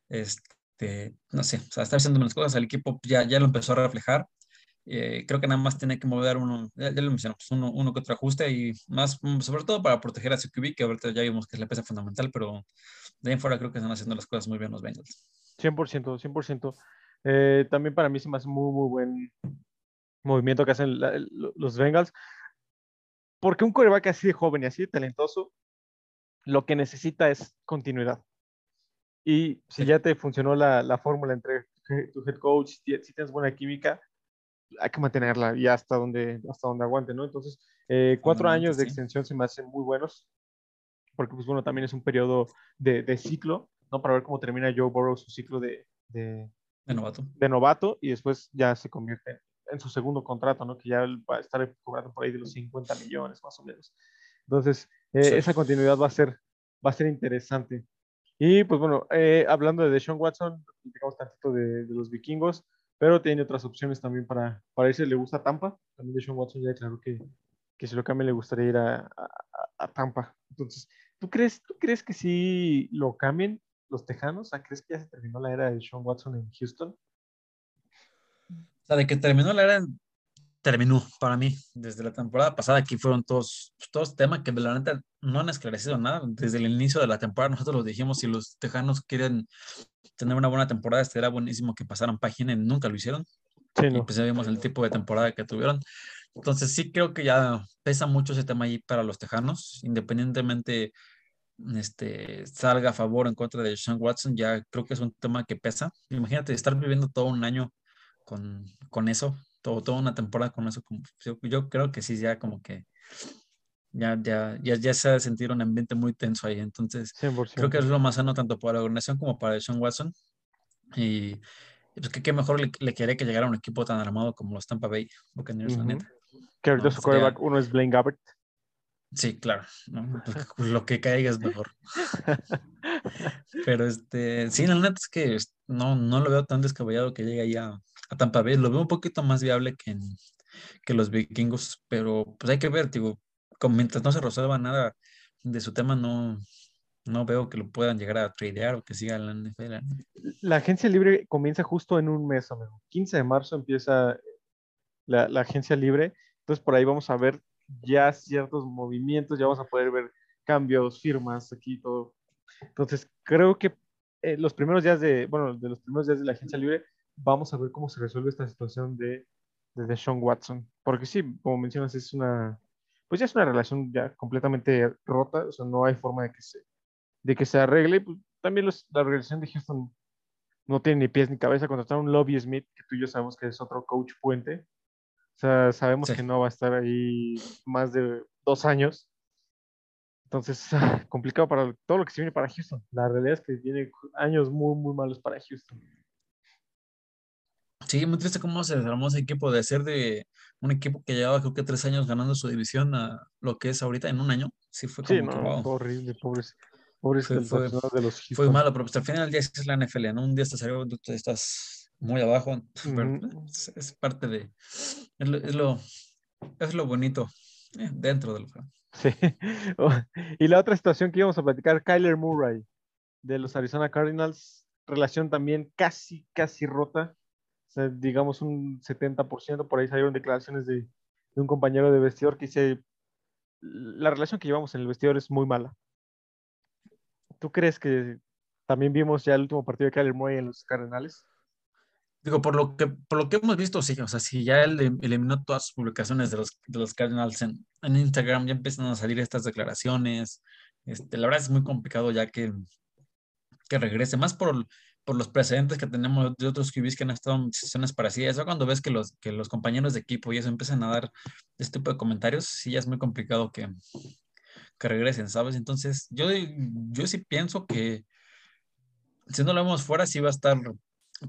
Este, no sé, o sea, está haciendo bien las cosas. El equipo ya, ya lo empezó a reflejar. Eh, creo que nada más tiene que mover uno, ya, ya lo mencionamos, uno, uno que otro ajuste y más, mm, sobre todo para proteger a su QB, que ahorita ya vimos que es la pieza fundamental, pero de ahí en fuera creo que están haciendo las cosas muy bien los Bengals. 100%, 100%. Eh, también para mí se me hace muy, muy buen movimiento que hacen la- los Bengals. Porque un quarterback así de joven y así de talentoso, lo que necesita es continuidad. Y si ya te funcionó la, la fórmula entre tu head coach, si, tienes buena química, hay que mantenerla y hasta donde, hasta donde aguante, ¿no? Entonces, eh, cuatro años de sí. extensión se me hacen muy buenos, porque pues bueno, también es un periodo de, de ciclo, ¿no? Para ver cómo termina Joe Burrow su ciclo de, de, De novato. de novato y después ya se convierte en su segundo contrato, ¿no? Que ya va a estar cobrando por ahí de los 50 millones más o menos. Entonces, eh, Sí. esa continuidad va a ser, va a ser interesante. Y pues bueno, eh, hablando de Deshaun Watson, digamos tantito de, de los vikingos, pero tiene otras opciones también para, para irse, le gusta Tampa. También Deshaun Watson ya declaró que, que si lo cambia le gustaría ir a, a- a Tampa. Entonces, ¿tú crees, ¿tú crees que si lo cambien los Tejanos? ¿crees que ya se terminó la era de Deshaun Watson en Houston? Sea, de que terminó la era, terminó para mí. Desde la temporada pasada aquí fueron todos, pues, todos temas que de la neta no han esclarecido nada. Desde el inicio de la temporada nosotros lo dijimos, si los tejanos quieren tener una buena temporada, este era buenísimo que pasaran página y nunca lo hicieron. Sí, Y no. pues ya vimos el tipo de temporada que tuvieron. Entonces sí creo que ya pesa mucho ese tema ahí para los tejanos, independientemente este, salga a favor o en contra de Sean Watson, ya creo que es un tema que pesa. Imagínate estar viviendo todo un año con, con eso, todo, toda una temporada con eso. Como, yo, yo creo que sí, ya como que ya, ya, ya, ya se ha de sentir un ambiente muy tenso ahí. Entonces 100%. creo que es lo más sano tanto para la organización como para Sean Watson. Y pues que qué mejor le, le quería que llegara un equipo tan armado como los Tampa Bay Buccaneers, la Ujú. neta. Que ahorita No, su quarterback, uno es Blaine Gabbert. Sí, claro, ¿no? Pues, lo que caiga es mejor. Pero este, sí, la neta es que no, no lo veo tan descabellado que llegue ahí a, a Tampa Bay. Lo veo un poquito más viable que, en- que los vikingos, pero pues hay que ver, digo, como mientras no se resuelva nada de su tema, no, no veo que lo puedan llegar a tradear o que siga la NFL. La agencia libre comienza justo en un mes, amigo. 15 de marzo empieza la, la agencia libre. Entonces, por ahí vamos a ver ya ciertos movimientos, ya vamos a poder ver cambios, firmas, aquí todo. Entonces, creo que eh, los primeros días de, bueno, de los primeros días de la agencia libre, vamos a ver cómo se resuelve esta situación de, de Deshaun Watson. Porque sí, como mencionas, es una, pues ya es una relación ya completamente rota, o sea, no hay forma de que se, de que se arregle. Pues, también los- la organización de Houston no tiene ni pies ni cabeza. Contrataron un Lobby Smith, que tú y yo sabemos que es otro coach puente. O sea, sabemos Sí. que no va a estar ahí más de dos años. Entonces, complicado para todo lo que se viene para Houston. La realidad es que viene años muy, muy malos para Houston. Sí, muy triste cómo se desarmó ese equipo de ser de un equipo que llevaba creo que tres años ganando su división a lo que es ahorita en un año. Sí, fue como Sí, que, wow. horrible, pobres, pobres Fue- de los Fue malo, pero pues al final del día es la NFL, ¿no? Un día estás arriba, tú estás muy abajo, Ujú. es, es parte de, es lo, es lo, es lo bonito eh, dentro del juego. Sí. Y la otra situación que íbamos a platicar, Kyler Murray de los Arizona Cardinals, relación también casi, casi rota. O sea, digamos un 70%, por ahí salieron declaraciones de, de un compañero de vestidor que dice, la relación que llevamos en el vestidor es muy mala. ¿Tú crees que también vimos ya el último partido de Kyler Murray en los Cardenales? Digo, por lo que, por lo que hemos visto, sí, o sea, si ya él eliminó todas sus publicaciones de los, de los Cardinals en, en Instagram, ya empiezan a salir estas declaraciones. Este, la verdad es muy complicado ya que, que regrese, más por, por los precedentes que tenemos de otros QBs que han estado en situaciones parecidas. Ya cuando ves que los, que los compañeros de equipo y eso empiezan a dar este tipo de comentarios, sí ya es muy complicado que, que regresen, ¿sabes? Entonces, yo, yo sí pienso que si no lo vemos fuera, sí va a estar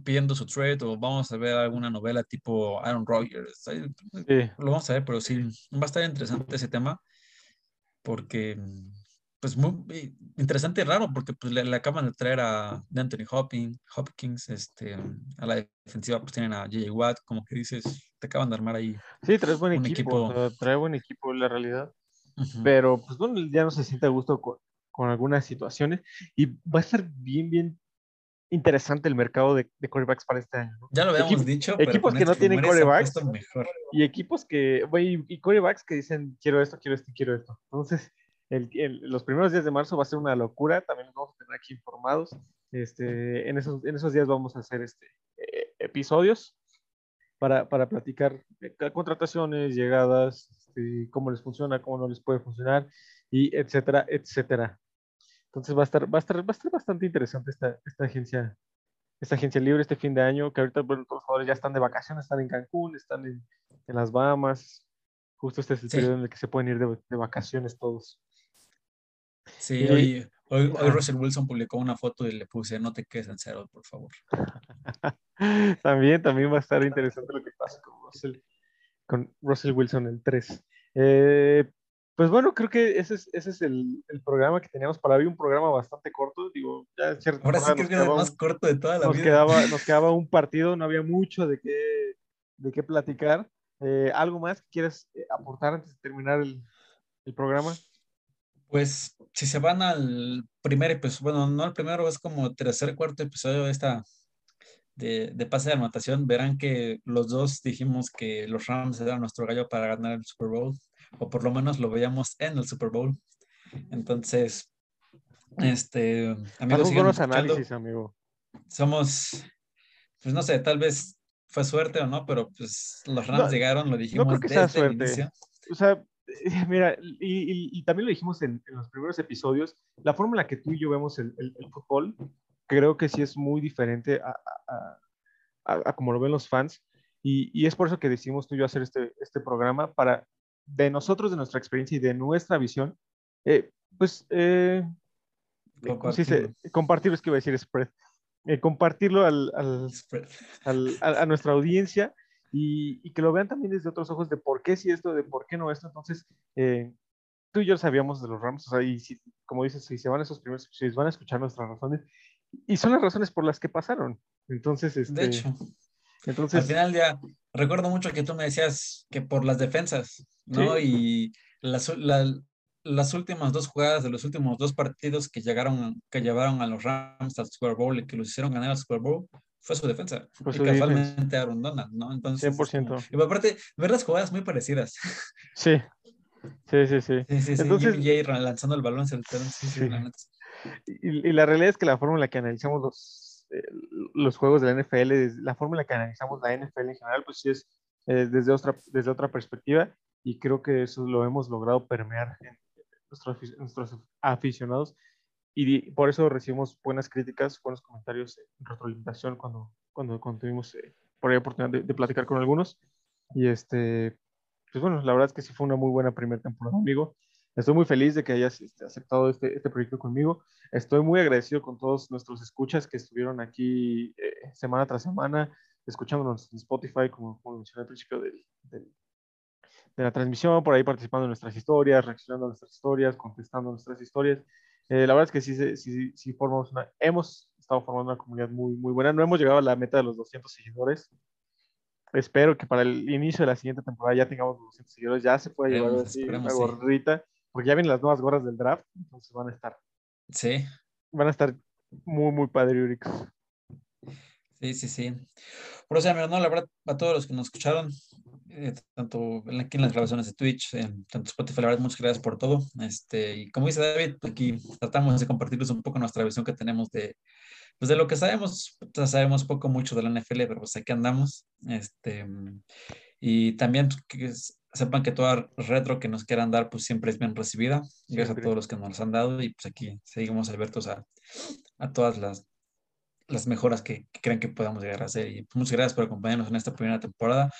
pidiendo su trade o vamos a ver alguna novela tipo Aaron Rodgers. Sí, Lo vamos a ver, pero sí, va a estar interesante ese tema porque, pues, muy interesante y raro porque pues, le, le acaban de traer a Anthony Hopkins, Hopkins este, a la defensiva pues tienen a J.J. Watt, como que dices, te acaban de armar ahí. sí, trae buen Un equipo, o equipo- sea, trae buen equipo la realidad. Ujú. pero pues bueno, ya no se siente a gusto con, con algunas situaciones y va a estar bien, bien interesante el mercado de, de quarterbacks para este año. ¿no? Ya lo habíamos equipo- dicho, pero equipos que no estos tienen puesto mejor. Y equipos que, güey, y quarterbacks que dicen, quiero esto, quiero esto, quiero esto. Entonces, el- el- los primeros días de marzo va a ser una locura, también los vamos a tener aquí informados. Este, en, esos, en esos días vamos a hacer este, eh, episodios para, para platicar ca- contrataciones, llegadas, este, cómo les funciona, cómo no les puede funcionar, y etcétera, etcétera. Entonces va a estar, va a estar, va a estar bastante interesante esta, esta agencia, esta agencia libre este fin de año, que ahorita bueno, todos los jugadores ya están de vacaciones, están en Cancún, están en, en las Bahamas. Justo este es el Sí. periodo en el que se pueden ir de, de vacaciones todos. Sí, Y- hoy, hoy, hoy. Russell Wilson publicó una foto y le puse, no te quedes en cero, por favor. también, también va a estar interesante lo que pasa con Russell, con Russell Wilson el 3. Eh, pues bueno, creo que ese es, ese es el, el programa que teníamos para hoy, un programa bastante corto. Digo, ya en cierta Ahora sí temporada que es el más corto de toda la nos vida. quedaba, nos quedaba un partido, no había mucho de qué, de qué platicar. Eh, ¿Algo más que quieras eh, aportar antes de terminar el, el programa? Pues si se van al primer episodio, bueno, no al primero, es como tercer, cuarto episodio de esta de, de pase de anotación, verán que los dos dijimos que los Rams eran nuestro gallo para ganar el Super Bowl, o por lo menos lo veíamos en el Super Bowl. Entonces, este, amigos, escuchando. análisis, amigo. Somos, pues no sé, tal vez fue suerte o no, pero pues los Rams No, llegaron, lo dijimos creo que sea desde el suerte. inicio. O sea, mira, y, y- y también lo dijimos en, en los primeros episodios, la forma en la que tú y yo vemos el, el- el fútbol, creo que sí es muy diferente a- a- a- a como lo ven los fans. Y, y es por eso que decidimos tú y yo hacer este, este programa, para de nosotros, de nuestra experiencia y de nuestra visión, eh, pues, eh. Compartirlo. es que iba a decir spread, Eh, compartirlo al- al, Spread. al- a, a nuestra audiencia y, y que lo vean también desde otros ojos de por qué sí esto, de por qué no esto. Entonces, eh, tú y yo sabíamos de los Rams, o sea, y si, como dices, si se van esos primeros episodios, van a escuchar nuestras razones y son las razones por las que pasaron. Entonces, este, De hecho, entonces, al final día, recuerdo mucho que tú me decías que por las defensas, ¿no? Sí. Y las, la- las últimas dos jugadas de los últimos dos partidos que llegaron, que llevaron a los Rams al Super Bowl y que los hicieron ganar al Super Bowl, fue su defensa. Fue y su casualmente Aaron Donald, ¿no? Entonces, es como- 100%. y aparte, ver las jugadas muy parecidas. sí, sí, sí, sí. Sí, sí. Entonces- lanzando el balón el. Y, y la realidad es que la forma en la que analizamos los, eh, los juegos de la NFL, la forma en la que analizamos la NFL en general, pues sí es eh, desde, otra, desde otra perspectiva y creo que eso lo hemos logrado permear en nuestros, nuestros aficionados y por eso recibimos buenas críticas, buenos comentarios en retroalimentación cuando, cuando, cuando tuvimos eh, por ahí oportunidad de, de, platicar con algunos. Y este, pues bueno, la verdad es que sí fue una muy buena primera temporada, amigo. Estoy muy feliz de que hayas este, aceptado este, este, proyecto conmigo. Estoy muy agradecido con todos nuestros escuchas que estuvieron aquí eh, semana tras semana, escuchándonos en Spotify, como, como mencioné al principio del, del, de la transmisión, por ahí participando en nuestras historias, reaccionando a nuestras historias, contestando nuestras historias. Eh, la verdad es que sí, sí, sí formamos una, hemos estado formando una comunidad muy, muy buena. No hemos llegado a la meta de los 200 seguidores. Espero que para el inicio de la siguiente temporada ya tengamos los 200 seguidores, ya se puede llevar así una gorrita, porque ya vienen las nuevas gorras del draft, entonces van a estar. Sí. Van a estar muy, muy padriúricos. Sí, sí, sí. Por eso, no, la verdad, a todos los que nos escucharon, eh, tanto aquí en las grabaciones de Twitch, en tanto Spotify, la verdad, muchas gracias por todo. Este, y como dice David, aquí tratamos de compartirles un poco nuestra visión que tenemos de, pues de lo que sabemos. Pues, sabemos poco, mucho de la NFL, pero pues aquí andamos. Este, y también pues, sepan que toda retro que nos quieran dar, pues siempre es bien recibida. Gracias a todos los que nos han dado y pues aquí seguimos abiertos a, a todas las las mejoras que, que crean que podamos llegar a hacer. Y pues, muchas gracias por acompañarnos en esta primera temporada.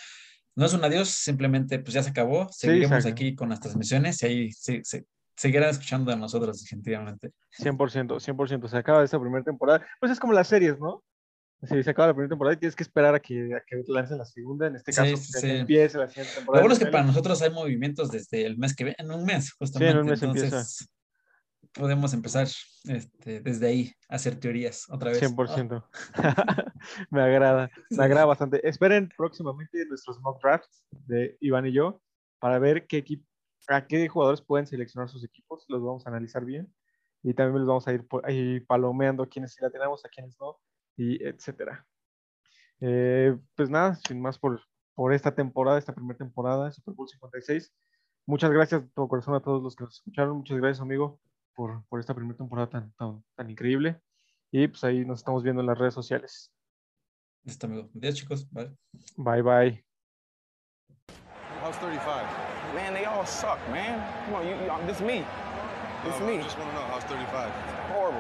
No es un adiós, simplemente pues ya se acabó. Seguiremos sí, aquí con las transmisiones y ahí se, se, seguirán escuchando de nosotros definitivamente. 100%, 100%. Se acaba esta primera temporada. Pues es como las series, ¿no? Si se acaba la primera temporada y tienes que esperar a que, a que lancen la segunda. En este caso, sí, que sí. empiece la siguiente temporada. Lo bueno es que para nosotros hay movimientos desde el mes que viene, en un mes, justamente. Sí, en un mes Entonces, empieza. podemos empezar este, desde ahí a hacer teorías otra vez. 100%. me agrada, me agrada bastante. Esperen próximamente nuestros mock drafts de Iván y yo para ver qué equipo, a qué jugadores pueden seleccionar sus equipos. Los vamos a analizar bien y también los vamos a ir por, ahí palomeando a quienes sí la tenemos, a quienes no, y etcétera. Eh, pues nada, sin más por, por esta temporada, esta primera temporada, Super Bowl 56. Muchas gracias de todo corazón a todos los que nos escucharon. Muchas gracias, amigo, por, por esta primera temporada tan, tan, tan increíble. Y pues ahí nos estamos viendo en las redes sociales. Listo, amigo. Adiós, chicos. Bye. Bye, bye. How's 35? Man, they all suck, man. Come on, you, you this me. This No, me. I just want to know how's 35. Horrible.